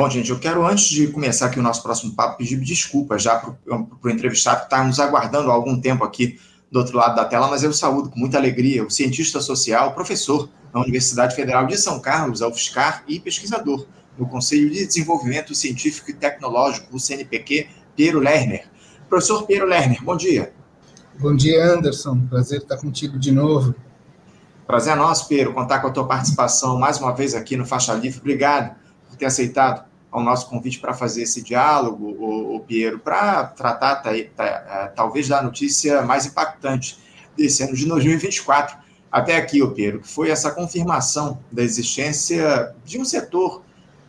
Bom, gente, eu quero, antes de começar aqui o nosso próximo papo, pedir desculpas já para o entrevistado que está nos aguardando há algum tempo aqui do outro lado da tela, mas eu saúdo com muita alegria o cientista social, professor na Universidade Federal de São Carlos, a UFSCar, e pesquisador no Conselho de Desenvolvimento Científico e Tecnológico, o CNPq, Piero Lerner. Professor Piero Lerner, bom dia. Bom dia, Anderson. Prazer estar contigo de novo. Prazer é nosso, Piero, contar com a tua participação mais uma vez aqui no Faixa Livre. Obrigado por ter aceitado ao nosso convite para fazer esse diálogo, o, o Piero, para tratar tá, tá, talvez da notícia mais impactante desse ano de 2024 até aqui, o Piero, que foi essa confirmação da existência de um setor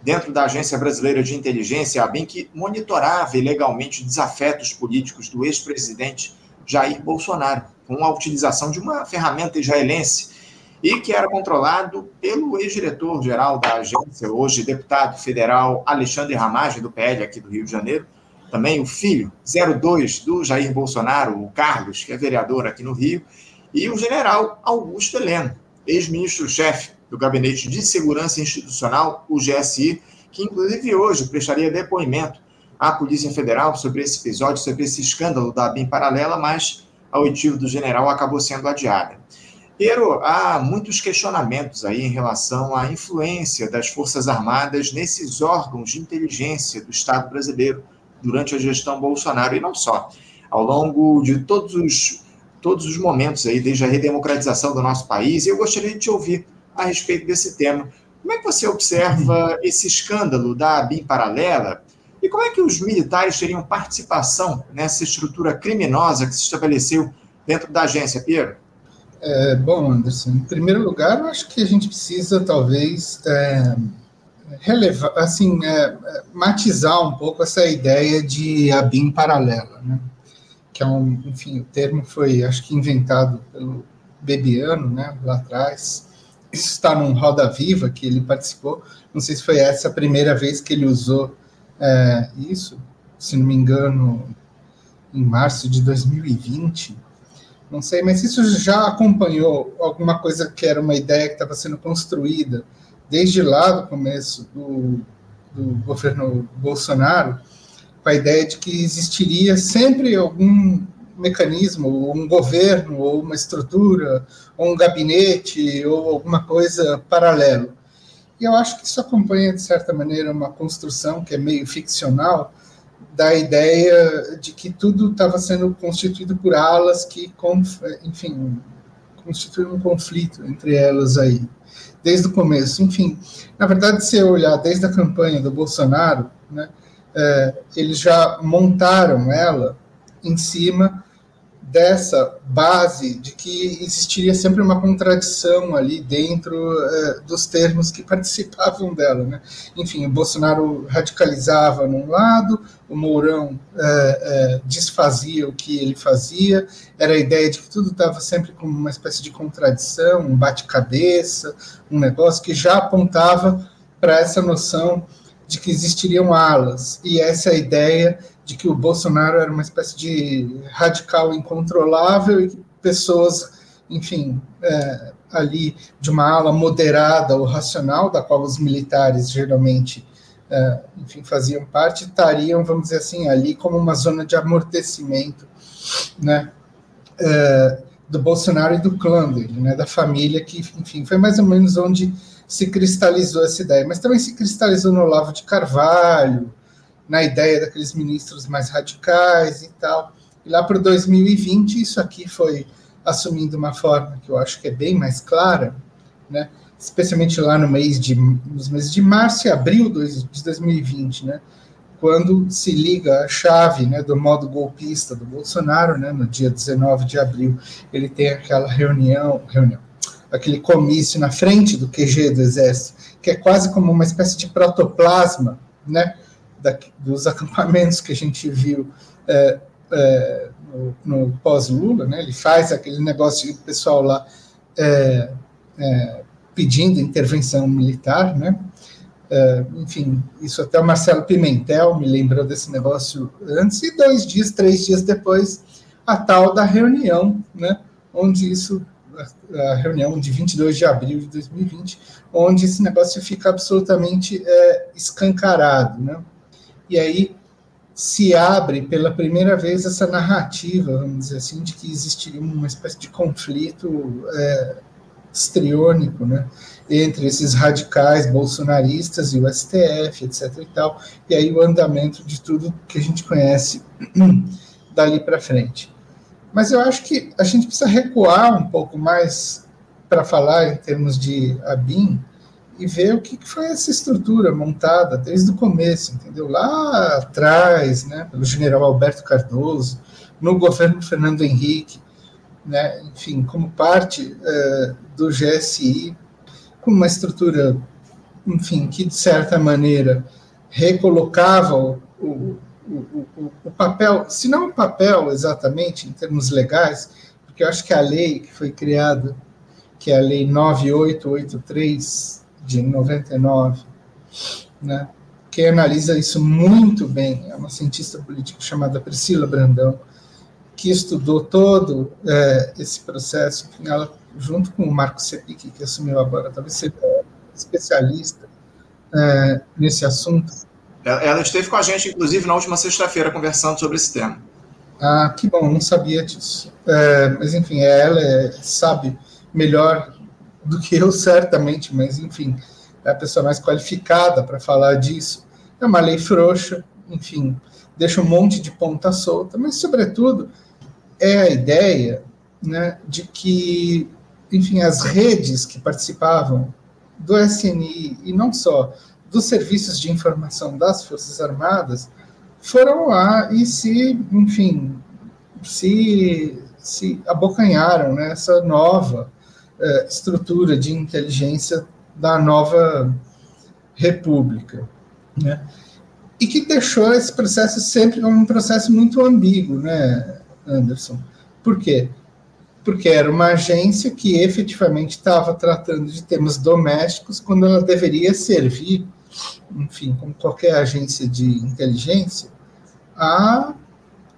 dentro da Agência Brasileira de Inteligência, a ABIN, que monitorava ilegalmente desafetos políticos do ex-presidente Jair Bolsonaro, com a utilização de uma ferramenta israelense e que era controlado pelo ex-diretor-geral da agência, hoje deputado federal Alexandre Ramagem, do PL aqui do Rio de Janeiro, também o filho 02 do Jair Bolsonaro, o Carlos, que é vereador aqui no Rio, e o general Augusto Heleno, ex-ministro-chefe do Gabinete de Segurança Institucional, o GSI, que inclusive hoje prestaria depoimento à Polícia Federal sobre esse episódio, sobre esse escândalo da BIM paralela, mas a oitiva do general acabou sendo adiada. Pero há muitos questionamentos aí em relação à influência das Forças Armadas nesses órgãos de inteligência do Estado brasileiro durante a gestão Bolsonaro, e não só. Ao longo de todos os, todos os momentos aí, desde a redemocratização do nosso país, eu gostaria de te ouvir a respeito desse tema. Como é que você observa esse escândalo da BIM paralela e como é que os militares teriam participação nessa estrutura criminosa que se estabeleceu dentro da agência, Piero? É, bom, Anderson, em primeiro lugar, eu acho que a gente precisa, talvez, é, relevar, assim, é, matizar um pouco essa ideia de ABIM paralela, né? que é um, enfim, o termo foi, acho que, inventado pelo Bebiano, né, lá atrás. Isso está num Roda Viva que ele participou. Não sei se foi essa a primeira vez que ele usou é, isso, se não me engano, em março de 2020 não sei, mas isso já acompanhou alguma coisa que era uma ideia que estava sendo construída desde lá do começo do, do governo Bolsonaro, com a ideia de que existiria sempre algum mecanismo, ou um governo, ou uma estrutura, ou um gabinete, ou alguma coisa paralelo. E eu acho que isso acompanha, de certa maneira, uma construção que é meio ficcional, da ideia de que tudo estava sendo constituído por alas que, enfim, constituíam um conflito entre elas aí, desde o começo. Enfim, na verdade, se eu olhar desde a campanha do Bolsonaro, né, é, eles já montaram ela em cima dessa base de que existiria sempre uma contradição ali dentro é, dos termos que participavam dela. Né? Enfim, o Bolsonaro radicalizava num lado, o Mourão é, é, desfazia o que ele fazia, era a ideia de que tudo estava sempre com uma espécie de contradição, um bate-cabeça, um negócio que já apontava para essa noção de que existiriam alas, e essa ideia de que o Bolsonaro era uma espécie de radical incontrolável e que pessoas, enfim, é, ali de uma ala moderada ou racional, da qual os militares geralmente, é, enfim, faziam parte, estariam, vamos dizer assim, ali como uma zona de amortecimento, né, é, do Bolsonaro e do clã dele, né, da família que, enfim, foi mais ou menos onde se cristalizou essa ideia, mas também se cristalizou no Olavo de Carvalho, na ideia daqueles ministros mais radicais e tal. E lá para 2020, isso aqui foi assumindo uma forma que eu acho que é bem mais clara, né? especialmente lá no mês de, nos meses de março e abril de 2020, né? quando se liga a chave né, do modo golpista do Bolsonaro, né, no dia 19 de abril, ele tem aquela reunião, reunião, aquele comício na frente do QG do Exército, que é quase como uma espécie de protoplasma, né, da, dos acampamentos que a gente viu é, é, no, no pós-Lula, né? Ele faz aquele negócio de pessoal lá é, é, pedindo intervenção militar, né? É, enfim, isso até o Marcelo Pimentel me lembrou desse negócio antes, e dois dias, três dias depois, a tal da reunião, né? Onde isso a, reunião de 22 de abril de 2020, onde esse negócio fica absolutamente é, escancarado, né? E aí se abre pela primeira vez essa narrativa, vamos dizer assim, de que existiria uma espécie de conflito é, estriônico, né? entre esses radicais bolsonaristas e o STF, etc. e tal, e aí o andamento de tudo que a gente conhece dali para frente. Mas eu acho que a gente precisa recuar um pouco mais para falar em termos de ABIN e ver o que foi essa estrutura montada desde o começo, entendeu? Lá atrás, né, pelo general Alberto Cardoso, no governo Fernando Henrique, né, enfim, como parte uh, do GSI, com uma estrutura, enfim, que de certa maneira recolocava o, o, o, o, papel, se não o papel exatamente em termos legais, porque eu acho que a lei que foi criada, que é a lei 9883 de 99, né, que analisa isso muito bem, é uma cientista política chamada Priscila Brandão, que estudou todo é, esse processo, enfim, ela junto com o Marco Sepic, que assumiu agora, talvez seja especialista é, nesse assunto. Ela esteve com a gente, inclusive, na última sexta-feira, conversando sobre esse tema. Ah, que bom, não sabia disso. É, mas, enfim, ela é, sabe melhor do que eu, certamente, mas, enfim, é a pessoa mais qualificada para falar disso. É uma lei frouxa, enfim, deixa um monte de ponta solta, mas, sobretudo, é a ideia né, de que enfim, as redes que participavam do SNI e não só dos serviços de informação das Forças Armadas foram lá e se, enfim, se, se abocanharam nessa nova uh, estrutura de inteligência da nova república, né? E que deixou esse processo sempre um processo muito ambíguo, né, Anderson? Por quê? porque era uma agência que efetivamente estava tratando de temas domésticos quando ela deveria servir, enfim, como qualquer agência de inteligência, a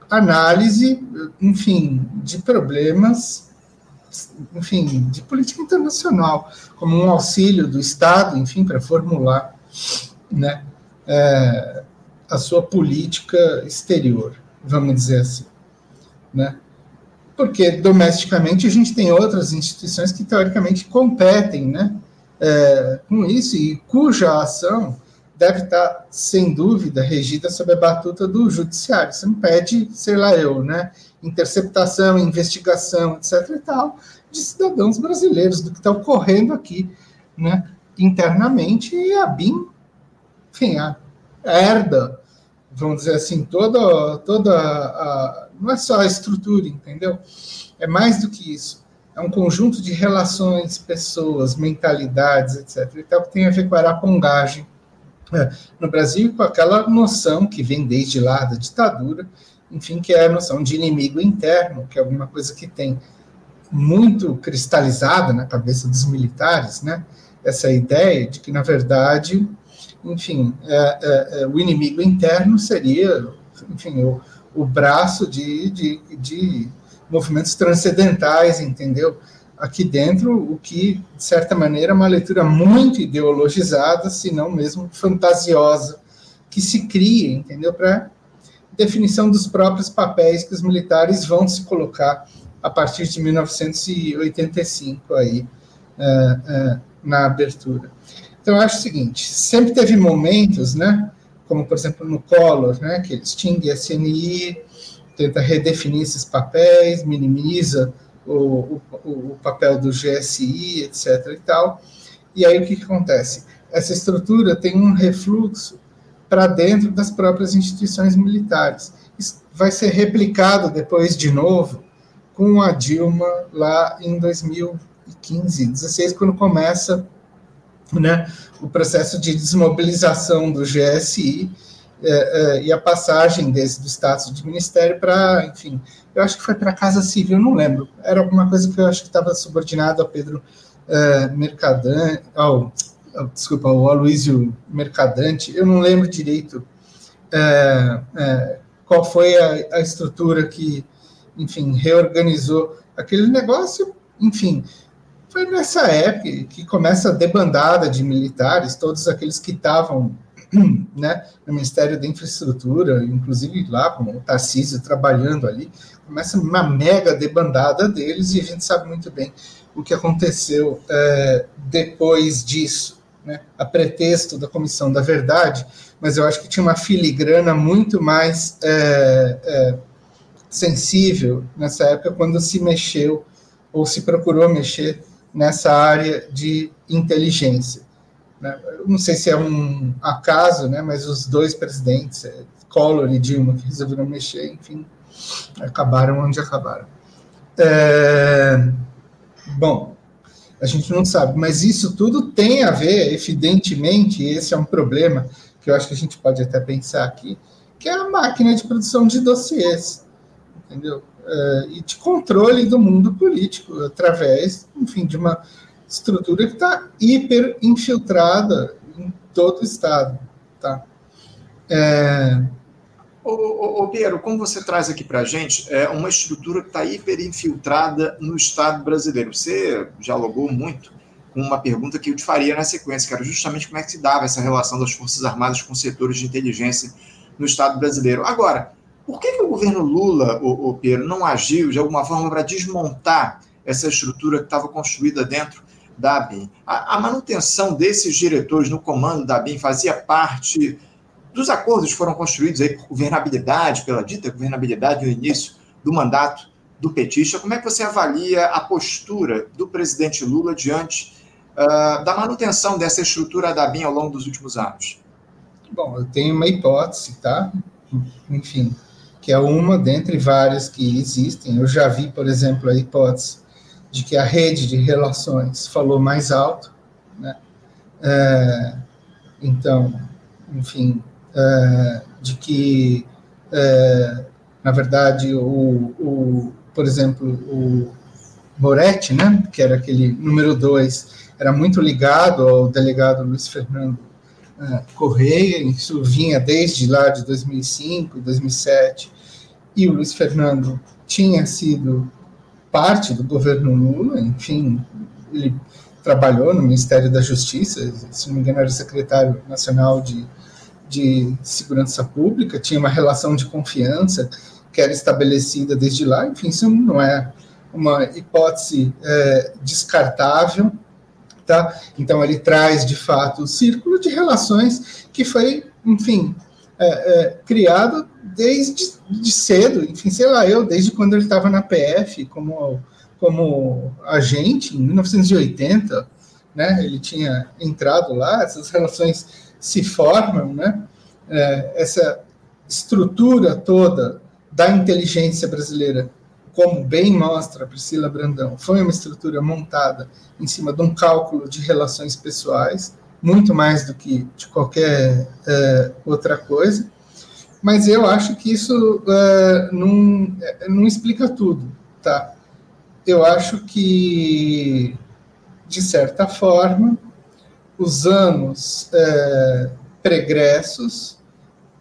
análise, enfim, de problemas, enfim, de política internacional, como um auxílio do Estado, enfim, para formular, né, é, a sua política exterior, vamos dizer assim, né? porque domesticamente a gente tem outras instituições que teoricamente competem né, é, com isso e cuja ação deve estar, sem dúvida, regida sob a batuta do judiciário. Você não pede, sei lá eu, né, interceptação, investigação, etc. e tal, de cidadãos brasileiros, do que está ocorrendo aqui né, internamente, e a BIM, enfim, a herda, vamos dizer assim, toda, toda a não é só a estrutura, entendeu? É mais do que isso. É um conjunto de relações, pessoas, mentalidades, etc. E tal, que tem a ver com a arapongagem é, no Brasil, com aquela noção que vem desde lá da ditadura, enfim, que é a noção de inimigo interno, que é alguma coisa que tem muito cristalizada na cabeça dos militares, né? Essa ideia de que, na verdade, enfim, é, é, é o inimigo interno seria, enfim, o, o braço de, de, de movimentos transcendentais, entendeu? Aqui dentro, o que, de certa maneira, é uma leitura muito ideologizada, se não mesmo fantasiosa, que se cria, entendeu? Para definição dos próprios papéis que os militares vão se colocar a partir de 1985 aí é, é, na abertura. Então, eu acho o seguinte: sempre teve momentos, né? como por exemplo no Collor, né, que ele extingue a CNI, tenta redefinir esses papéis, minimiza o, o, o papel do GSI, etc. e tal. E aí o que, que acontece? Essa estrutura tem um refluxo para dentro das próprias instituições militares. Isso vai ser replicado depois de novo com a Dilma lá em 2015, 16, quando começa né, o processo de desmobilização do GSI é, é, e a passagem desse do status de ministério para, enfim, eu acho que foi para a Casa Civil, não lembro. Era alguma coisa que eu acho que estava subordinado a Pedro é, Mercadante, ao, desculpa, ao Aloysio Mercadante, eu não lembro direito é, é, qual foi a, a estrutura que, enfim, reorganizou aquele negócio, enfim, foi nessa época que começa a debandada de militares, todos aqueles que estavam né, no Ministério da Infraestrutura, inclusive lá com o Tarcísio trabalhando ali, começa uma mega debandada deles e a gente sabe muito bem o que aconteceu é, depois disso, né, a pretexto da Comissão da Verdade, mas eu acho que tinha uma filigrana muito mais é, é, sensível nessa época quando se mexeu ou se procurou mexer nessa área de inteligência. Né? não sei se é um acaso, né, mas os dois presidentes, é, Collor e Dilma, que resolveram mexer, enfim, acabaram onde acabaram. É, bom, a gente não sabe, mas isso tudo tem a ver, evidentemente, esse é um problema que eu acho que a gente pode até pensar aqui, que é a máquina de produção de dossiês, entendeu? É, e de controle do mundo político, através, enfim, de uma estrutura que está hiper infiltrada em todo o Estado. Tá? É... Ô, ô, ô, Piero, como você traz aqui para a gente, é uma estrutura que está hiper infiltrada no Estado brasileiro. Você dialogou muito com uma pergunta que eu te faria na sequência, que era justamente como é que se dava essa relação das Forças Armadas com setores de inteligência no Estado brasileiro. Agora, por que, que o governo Lula, o, o Pedro, não agiu de alguma forma para desmontar essa estrutura que estava construída dentro da ABIN? A, a, manutenção desses diretores no comando da ABIN fazia parte dos acordos foram construídos aí por governabilidade, pela dita governabilidade no início do mandato do petista. Como é que você avalia a postura do presidente Lula diante uh, da manutenção dessa estrutura da ABIN ao longo dos últimos anos? Bom, eu tenho uma hipótese, tá? Enfim, que é uma dentre várias que existem. Eu já vi, por exemplo, a hipótese de que a rede de relações falou mais alto, né? É, então, enfim, é, de que, é, na verdade, o, o, por exemplo, o Moretti, né, que era aquele número dois, era muito ligado ao delegado Luiz Fernando é, Correia, isso vinha desde lá de 2005, 2007, e o Luiz Fernando tinha sido parte do governo Lula, enfim, ele trabalhou no Ministério da Justiça, se não me engano era secretário nacional de, de Segurança Pública, tinha uma relação de confiança que era estabelecida desde lá, enfim, isso não é uma hipótese é, descartável, tá? Então ele traz de fato o círculo de relações que foi, enfim, é, é, criado desde de cedo, enfim, sei lá, eu, desde quando ele estava na PF como, como agente, em 1980, né, ele tinha entrado lá, essas relações se formam, né, é, essa estrutura toda da inteligência brasileira, como bem mostra Priscila Brandão, foi uma estrutura montada em cima de um cálculo de relações pessoais, muito mais do que de qualquer é, outra coisa, mas eu acho que isso é, não, é, não explica tudo, tá? Eu acho que, de certa forma, os anos é, pregressos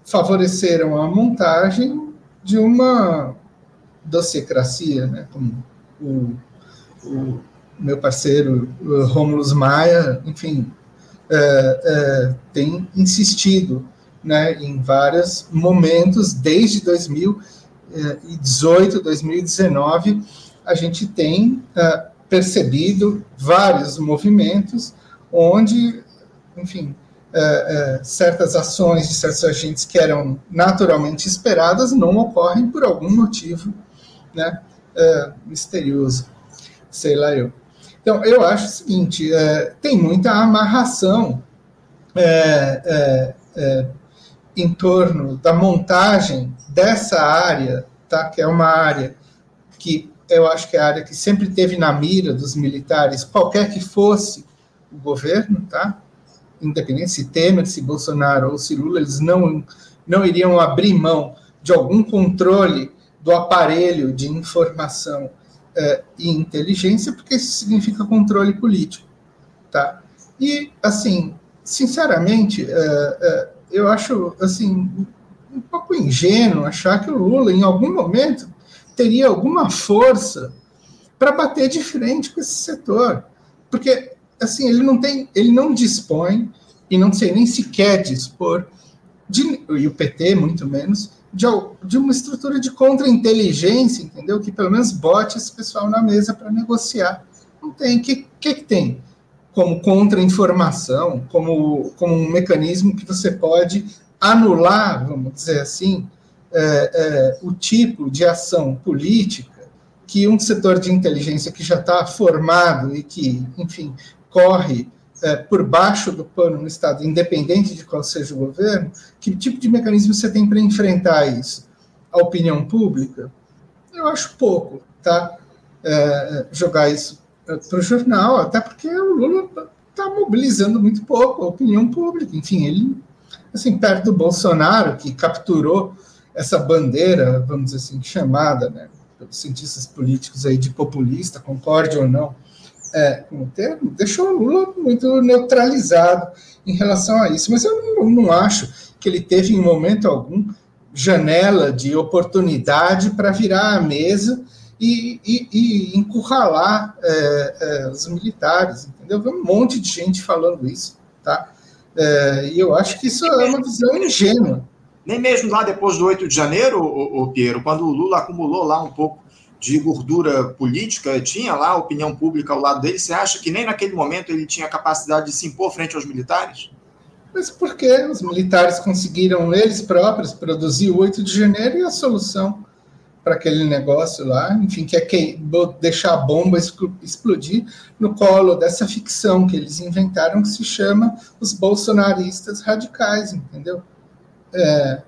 favoreceram a montagem de uma docecracia, né? Como o, o meu parceiro Romulus Maia, enfim, é, é, tem insistido né, em vários momentos, desde 2018, 2019, a gente tem uh, percebido vários movimentos onde, enfim, uh, uh, certas ações de certos agentes que eram naturalmente esperadas não ocorrem por algum motivo né, misterioso, sei lá eu. Então, eu acho o seguinte: tem muita amarração é, é, em torno da montagem dessa área, tá? que é uma área que eu acho que é a área que sempre teve na mira dos militares, qualquer que fosse o governo, tá? independente se Temer, se Bolsonaro ou se Lula, eles não, não iriam abrir mão de algum controle do aparelho de informação eh, e inteligência, porque isso significa controle político. Tá? E, assim, sinceramente, eh, eh, eu acho assim um pouco ingênuo achar que o Lula, em algum momento, teria alguma força para bater de frente com esse setor. Porque, assim, ele não tem, ele não dispõe, e não sei nem se quer dispor, de, e o PT muito menos, de, de uma estrutura de contra-inteligência, entendeu? Que pelo menos bote esse pessoal na mesa para negociar. Não tem. O que, que, que tem? Como contra-informação, como, como um mecanismo que você pode anular, vamos dizer assim, é, é, o tipo de ação política que um setor de inteligência que já está formado e que, enfim, corre é, por baixo do pano no Estado, independente de qual seja o governo, que tipo de mecanismo você tem para enfrentar isso? A opinião pública? Eu acho pouco, tá? É, jogar isso para o jornal, até porque o Lula está mobilizando muito pouco a opinião pública. Enfim, ele, assim, perto do Bolsonaro, que capturou essa bandeira, vamos dizer assim, chamada, né, pelos cientistas políticos aí de populista, concorde ou não, é, deixou o Lula muito neutralizado em relação a isso. Mas eu não, não acho que ele teve, em momento algum, janela de oportunidade para virar a mesa e, e, e encurralar é, é, os militares, entendeu? Vem um monte de gente falando isso, tá? É, e eu acho que isso é uma visão ingênua. Nem mesmo lá depois do 8 de janeiro, o, o Piero, quando o Lula acumulou lá um pouco de gordura política, tinha lá a opinião pública ao lado dele, você acha que nem naquele momento ele tinha capacidade de se impor frente aos militares? Mas por que os militares conseguiram eles próprios produzir o 8 de janeiro e a solução para aquele negócio lá, enfim, que é que, deixar a bomba explodir no colo dessa ficção que eles inventaram que se chama os bolsonaristas radicais, entendeu? É,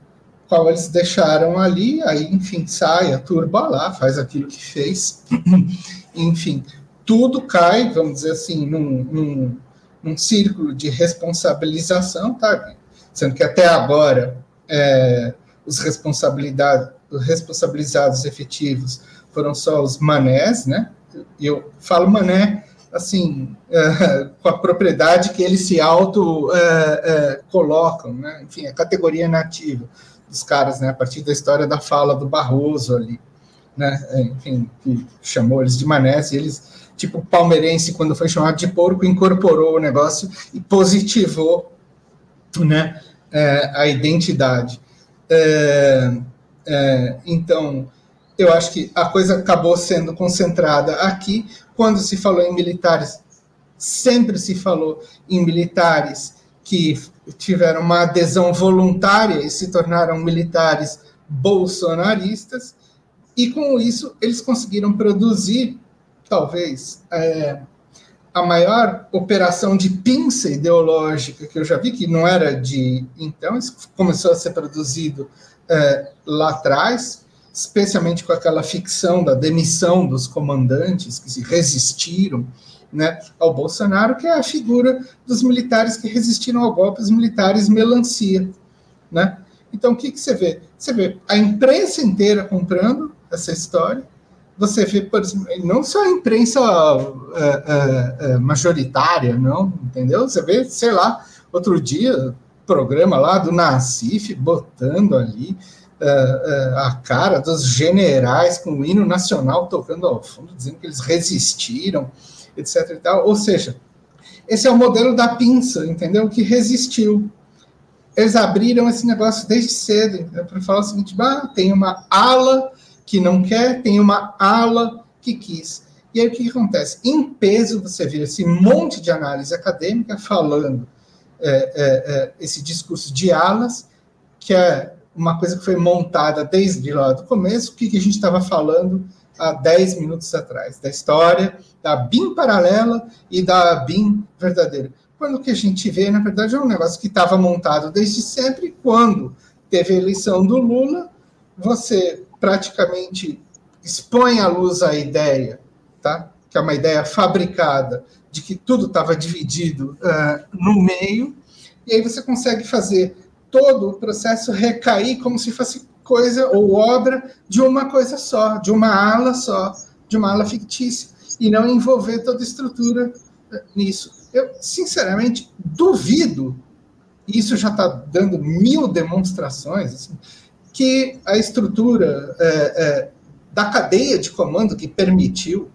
qual eles deixaram ali, aí, enfim, sai a turba lá, faz aquilo que fez, enfim, tudo cai, vamos dizer assim, num, num, num círculo de responsabilização, tá? Sendo que até agora é, os responsabilizados efetivos foram só os manés, né? Eu falo mané assim, é, com a propriedade que eles se auto é, é, colocam, né? Enfim, a categoria nativa dos caras, né? A partir da história da fala do Barroso ali, né? É, enfim, que chamou eles de manés e eles, tipo, palmeirense, quando foi chamado de porco, incorporou o negócio e positivou, né? É, a identidade. É, é, então, eu acho que a coisa acabou sendo concentrada aqui. Quando se falou em militares, sempre se falou em militares que tiveram uma adesão voluntária e se tornaram militares bolsonaristas, e com isso eles conseguiram produzir, talvez, é, a maior operação de pinça ideológica que eu já vi, que não era de então, isso começou a ser produzido é, lá atrás, especialmente com aquela ficção da demissão dos comandantes que se resistiram né, ao Bolsonaro, que é a figura dos militares que resistiram ao golpe, os militares melancia. Né? Então, o que, que você vê? Você vê a imprensa inteira comprando essa história, você vê, por exemplo, não só a imprensa é, é, majoritária, não, entendeu? Você vê, sei lá, outro dia, programa lá do Nassif botando ali uh, uh, a cara dos generais com o hino nacional tocando ao fundo, dizendo que eles resistiram etc. E tal. Ou seja, esse é o modelo da pinça, entendeu? Que resistiu. Eles abriram esse negócio desde cedo para falar o seguinte: bah, tem uma ala que não quer, tem uma ala que quis. E aí o que, acontece? Em peso, você vê esse monte de análise acadêmica falando é, é, é, esse discurso de alas, que é uma coisa que foi montada desde lá do começo, o que, que a gente estava falando há 10 minutos atrás, da história da BIM paralela e da BIM verdadeira. Quando o que a gente vê, na verdade, é um negócio que estava montado desde sempre, quando teve a eleição do Lula, você praticamente expõe à luz a ideia, tá? que é uma ideia fabricada, de que tudo estava dividido uh, no meio, e aí você consegue fazer todo o processo recair como se fosse coisa ou obra de uma coisa só, de uma ala só, de uma ala fictícia, e não envolver toda a estrutura eh, nisso. Eu, sinceramente, duvido, e isso já está dando mil demonstrações, assim, que a estrutura é, é, da cadeia de comando que permitiu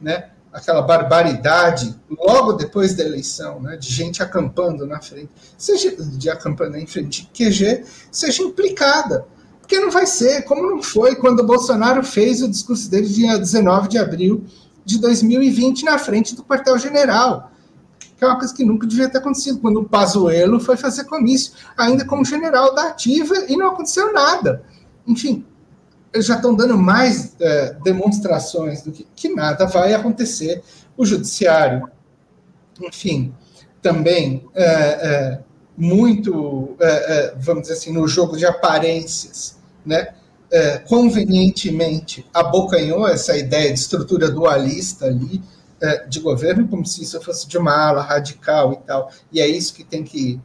né, aquela barbaridade logo depois da eleição, né, de gente acampando na frente, seja de acampando em frente de QG, seja implicada. Porque não vai ser, como não foi quando o Bolsonaro fez o discurso dele dia 19 de abril de 2020 na frente do quartel-general. Que é uma coisa que nunca devia ter acontecido, quando o Pazuello foi fazer comício, ainda como general da ativa, e não aconteceu nada. Enfim, eles já estão dando mais é, demonstrações do que, que nada vai acontecer. O judiciário, enfim, também é, é, muito, é, é, vamos dizer assim, no jogo de aparências, né? É, convenientemente abocanhou essa ideia de estrutura dualista ali de governo, como se isso fosse de uma ala radical e tal, e é isso que tem que,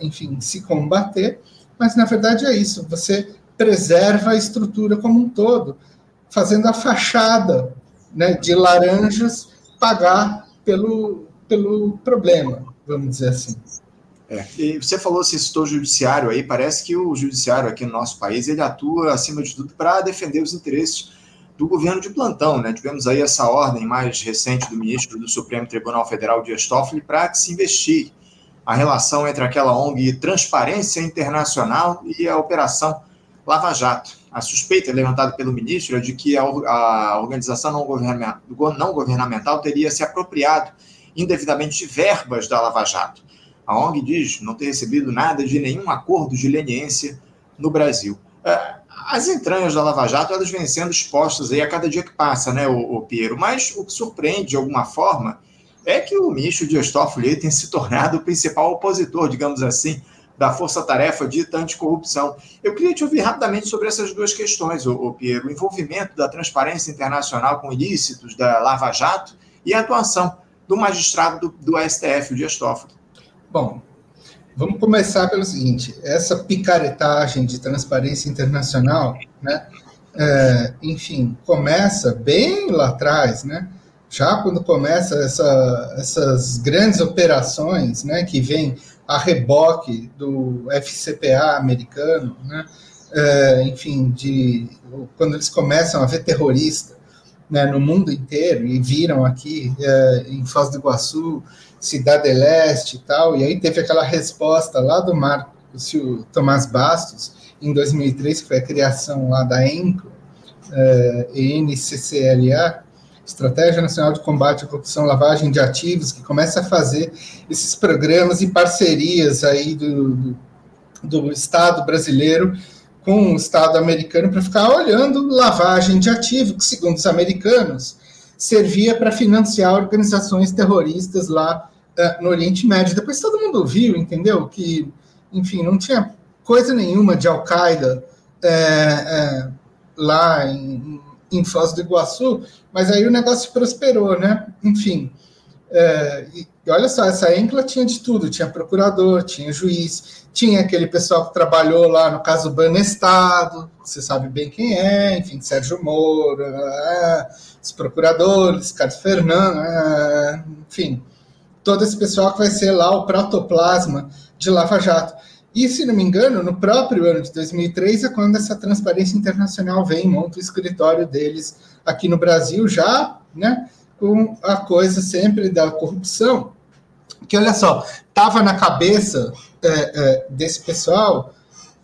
enfim, se combater, mas na verdade é isso, você preserva a estrutura como um todo, fazendo a fachada né, de laranjas pagar pelo, pelo problema, vamos dizer assim. É, e você falou, você citou o judiciário aí, parece que o judiciário aqui no nosso país, ele atua, acima de tudo, para defender os interesses do governo de plantão, né? Tivemos aí essa ordem mais recente do ministro do Supremo Tribunal Federal, Dias Toffoli, para que se investigue a relação entre aquela ONG Transparência Internacional e a Operação Lava Jato. A suspeita levantada pelo ministro é de que a, a organização não não governamental teria se apropriado indevidamente de verbas da Lava Jato. A ONG diz não ter recebido nada de nenhum acordo de leniência no Brasil. É, as entranhas da Lava Jato elas vêm sendo expostas aí a cada dia que passa, né, o, o Piero? Mas o que surpreende de alguma forma é que o ministro Dias Toffoli tem se tornado o principal opositor, digamos assim, da força-tarefa dita anticorrupção. Eu queria te ouvir rapidamente sobre essas duas questões, o Piero, o envolvimento da transparência internacional com ilícitos da Lava Jato e a atuação do magistrado do, do STF, o Dias Toffoli. Bom, vamos começar pelo seguinte, essa picaretagem de transparência internacional, né, é, enfim, começa bem lá atrás, né, já quando começa essa, essas grandes operações, né, que vêm a reboque do FCPA americano, né? É, enfim, de quando eles começam a ver terrorista né, no mundo inteiro e viram aqui é, em Foz do Iguaçu, Cidade Leste e tal, e aí teve aquela resposta lá do Marco Tomás Bastos, em 2003, que foi a criação lá da ENCO, é, ENCCLA, Estratégia Nacional de Combate à Corrupção, Lavagem de Ativos, que começa a fazer esses programas e parcerias aí do, do, do Estado brasileiro com o Estado americano para ficar olhando lavagem de ativos, que, segundo os americanos, servia para financiar organizações terroristas lá uh, no Oriente Médio. Depois todo mundo viu, entendeu? Que, enfim, não tinha coisa nenhuma de Al-Qaeda é, é, lá em, em Foz do Iguaçu, mas aí o negócio prosperou, né? Enfim, é, e, olha só, essa Encla tinha de tudo, tinha procurador, tinha juiz, tinha aquele pessoal que trabalhou lá no caso Banestado, você sabe bem quem é, enfim, Sérgio Moro, é, os procuradores, Carlos Fernando, é, enfim, todo esse pessoal que vai ser lá o protoplasma de Lava Jato. E, se não me engano, no próprio ano de 2003 é quando essa transparência internacional vem, monta o escritório deles aqui no Brasil, já né, com a coisa sempre da corrupção. Que, olha só, estava na cabeça é, é, desse pessoal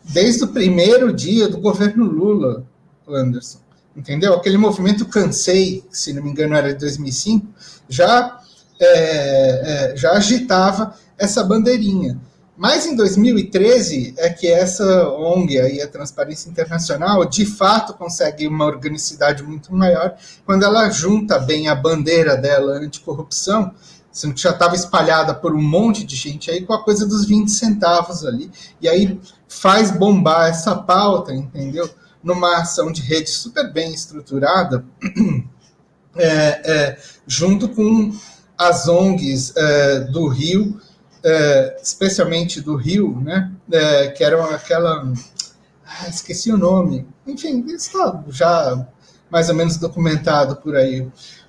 desde o primeiro dia do governo Lula, Anderson. Entendeu? Aquele movimento Cansei, se não me engano era de 2005, já, é, é, já agitava essa bandeirinha. Mas em 2013 é que essa ONG aí, a Transparência Internacional, de fato consegue uma organicidade muito maior quando ela junta bem a bandeira dela anticorrupção, sendo que já estava espalhada por um monte de gente aí com a coisa dos 20 centavos ali, e aí faz bombar essa pauta, entendeu? Numa ação de rede super bem estruturada, é, é, junto com as ONGs é, do Rio, é, especialmente do Rio, né, é, que era aquela. Ah, esqueci o nome. Enfim, está já mais ou menos documentado por aí.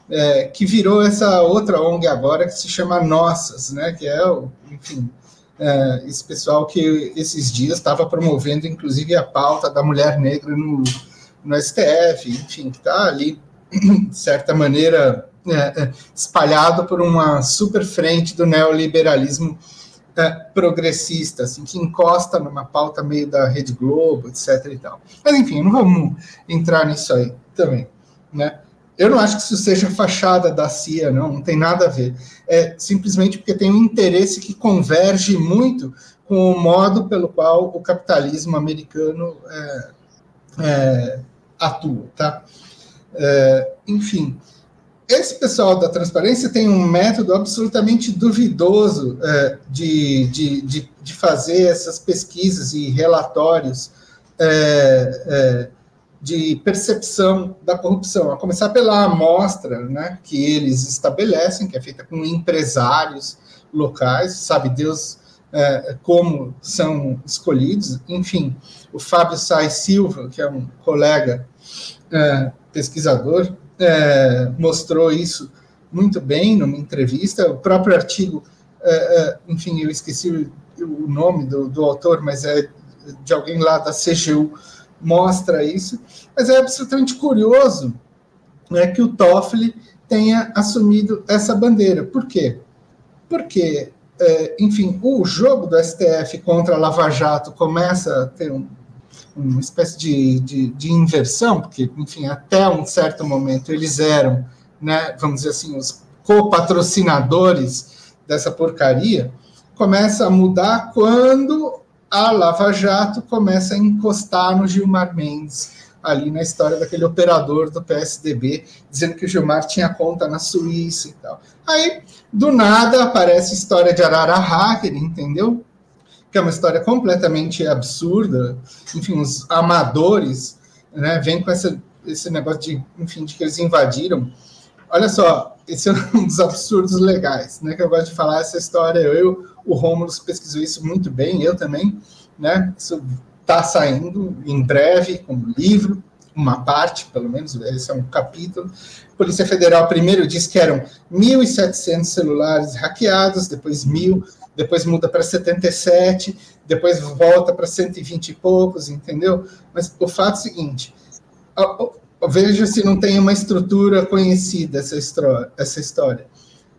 É, que virou essa outra ONG agora que se chama Nossas, né, que é, enfim, é, esse pessoal que esses dias estava promovendo, inclusive, a pauta da mulher negra no, no STF, enfim, que está ali, de certa maneira, é, é, espalhado por uma super frente do neoliberalismo progressista, assim, que encosta numa pauta meio da Rede Globo, etc. E tal. Mas enfim, não vamos entrar nisso aí também, né? Eu não acho que isso seja fachada da CIA, não, não tem nada a ver. É simplesmente porque tem um interesse que converge muito com o modo pelo qual o capitalismo americano é, é, atua, tá? É, enfim, esse pessoal da transparência tem um método absolutamente duvidoso é, de, de, de, de, fazer essas pesquisas e relatórios é, é, de percepção da corrupção, a começar pela amostra né, que eles estabelecem, que é feita com empresários locais, sabe Deus é, como são escolhidos. Enfim, o Fábio Sais Silva, que é um colega é, pesquisador, é, mostrou isso muito bem numa entrevista. O próprio artigo, é, é, enfim, eu esqueci o, o nome do, do, autor, mas é de alguém lá da CGU, mostra isso. Mas é absolutamente curioso né, que o Toffoli tenha assumido essa bandeira. Por quê? Porque, é, enfim, o jogo do STF contra a Lava Jato começa a ter um, uma espécie de, de, de, inversão, porque, enfim, até um certo momento eles eram, né, vamos dizer assim, os co-patrocinadores dessa porcaria, começa a mudar quando a Lava Jato começa a encostar no Gilmar Mendes, ali na história daquele operador do PSDB, dizendo que o Gilmar tinha conta na Suíça e tal. Aí, do nada, aparece a história de Arara Hacker, entendeu? que é uma história completamente absurda. Enfim, os amadores né, vêm com essa, esse negócio de, enfim, de que eles invadiram. Olha só, esse é um dos absurdos legais, né? Que eu gosto de falar essa história. Eu, o Rômulo pesquisou isso muito bem, eu também, né? Isso está saindo em breve como livro, uma parte, pelo menos, esse é um capítulo. Polícia Federal primeiro disse que eram 1.700 celulares hackeados, depois 1.000 depois muda para 77, depois volta para 120 e poucos, entendeu? Mas o fato é o seguinte: veja se não tem uma estrutura conhecida. Essa história.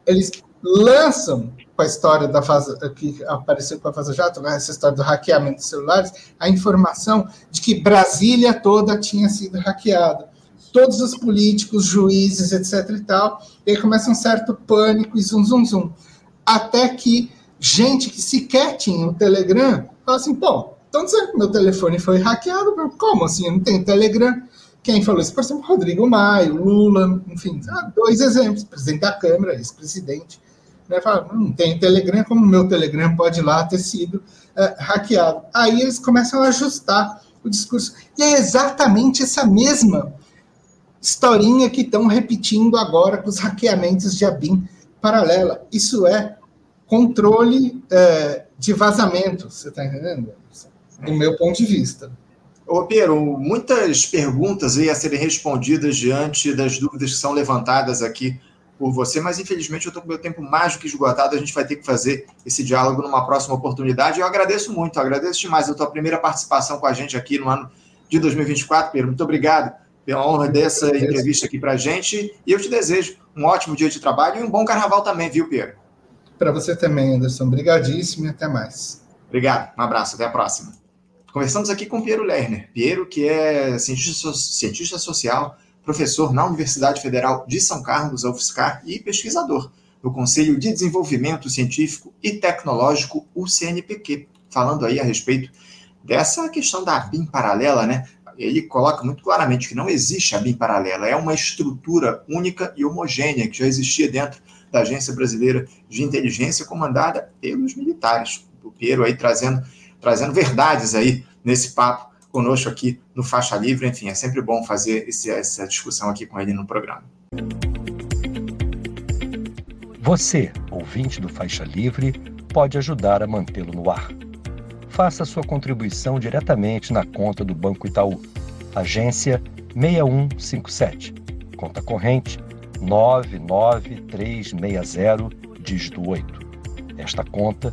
Eles lançam com a história da fase, que apareceu com a Vaza Jato, né, essa história do hackeamento de celulares, a informação de que Brasília toda tinha sido hackeada. Todos os políticos, juízes, etc. e tal, e aí começa um certo pânico e zum, zum, zum. Até que gente que sequer tinha o Telegram, fala assim, pô, então dizendo que meu telefone foi hackeado, como assim? Eu não tenho Telegram. Quem falou isso? Por exemplo, Rodrigo Maia, Lula, enfim, dois exemplos, presidente da Câmara, ex-presidente. Né, fala, não tem Telegram, como meu Telegram pode lá ter sido é, hackeado. Aí eles começam a ajustar o discurso. E é exatamente essa mesma historinha que estão repetindo agora com os hackeamentos de ABIN paralela. Isso é controle é, de vazamento, você está entendendo? Do meu ponto de vista. Ô, Pedro, muitas perguntas aí a serem respondidas diante das dúvidas que são levantadas aqui por você, mas infelizmente eu estou com meu tempo mais do que esgotado, a gente vai ter que fazer esse diálogo numa próxima oportunidade. Eu agradeço muito, agradeço demais a tua primeira participação com a gente aqui no ano de 2024, Pedro. Muito obrigado pela honra dessa entrevista aqui para a gente e eu te desejo um ótimo dia de trabalho e um bom carnaval também, viu, Pedro? Para você também, Anderson. Obrigadíssimo e até mais. Obrigado. Um abraço. Até a próxima. Conversamos aqui com Piero Lerner. Piero, que é cientista, cientista social, professor na Universidade Federal de São Carlos, a UFSCar, e pesquisador no Conselho de Desenvolvimento Científico e Tecnológico, o CNPq, falando aí a respeito dessa questão da BIM paralela, né? Ele coloca muito claramente que não existe a BIM paralela, é uma estrutura única e homogênea que já existia dentro da Agência Brasileira de Inteligência, comandada pelos militares. O Piero aí trazendo, trazendo verdades aí nesse papo conosco aqui no Faixa Livre. Enfim, é sempre bom fazer esse, essa discussão aqui com ele no programa. Você, ouvinte do Faixa Livre, pode ajudar a mantê-lo no ar. Faça sua contribuição diretamente na conta do Banco Itaú, agência 6157, conta corrente 99360, dígito 8. Esta conta